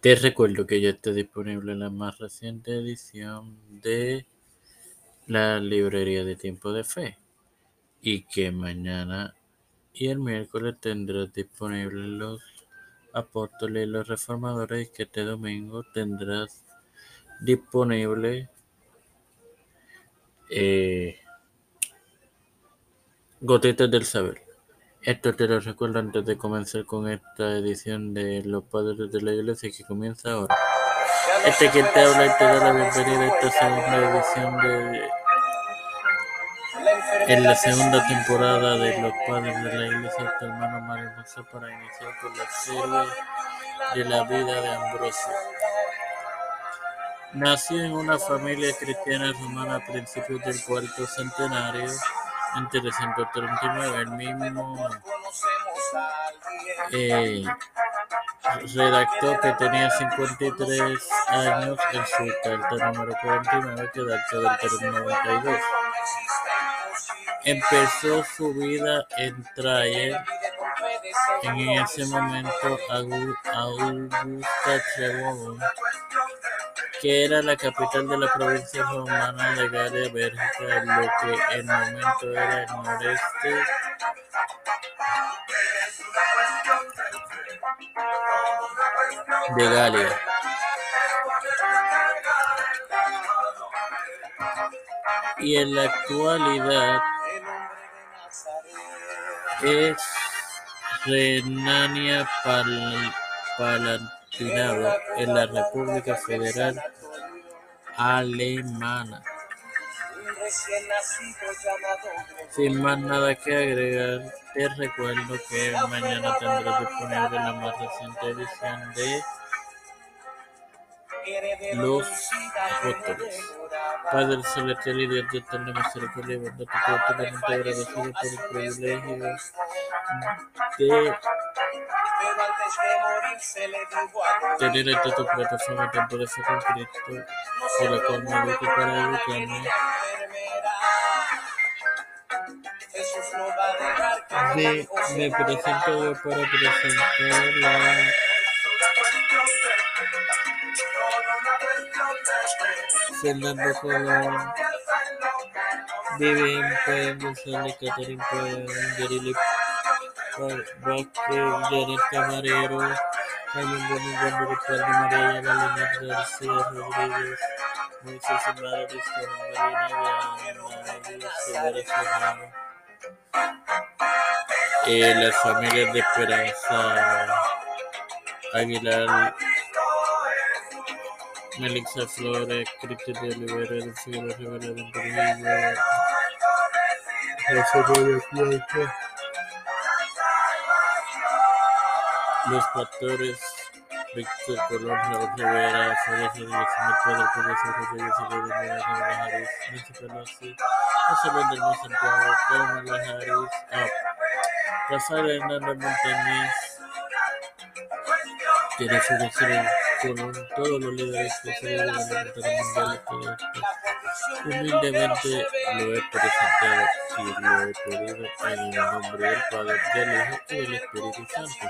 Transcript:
Te recuerdo que ya está disponible la más reciente edición de la librería de Tiempo de Fe y que mañana y el miércoles tendrás disponibles los apóstoles y los reformadores y que este domingo tendrás disponible eh, gotitas del saber. Esto te lo recuerdo antes de comenzar con esta edición de Los Padres de la Iglesia que comienza ahora. Este quien te habla y te da la bienvenida a esta segunda edición de en la segunda temporada de Los Padres de la Iglesia, tu hermano Mario para iniciar con la serie de la vida de Ambrosio. Nació en una familia cristiana romana a principios del cuarto centenario en 339. El mismo eh, redactó que tenía 53 años en su carta número 49 que data del 92. Empezó su vida en Traer, en ese momento Augusta Trevoron, que era la capital de la provincia romana de Galia Bélgica, lo que en el momento era el noreste de Galia. Y en la actualidad es En la República Federal Alemana. Sin más nada que agregar, te recuerdo que mañana tendrás disponible la más reciente edición de Los Apóstoles. Padre celestial y Dios de eterna misericordia estoy totalmente agradecido por el privilegio de tener esta tu plataforma Tiempo de Fe con Cristo, por la cual me educo para educarme. Me, me presento yo para presentar la Fernando Colón, Catherine Payne, Yarili Vázquez, Janet Camarero, de María, García Rodríguez, Moisés Serrano, eh, las familias de Esperanza Aguilar, Melissa Flores, Cristian de Olivera, de Rivera de José Los Pastores, Víctor Colón, Raúl Rivera, Fabio Rodríguez, Mercado Pérez Rodríguez, Nancy Pelosi, José Santiago, Harris, ah, González Colón, todos los líderes que se de la mundial esto. Humildemente lo he presentado y lo he pedido en el nombre del Padre, del Hijo y del Espíritu Santo.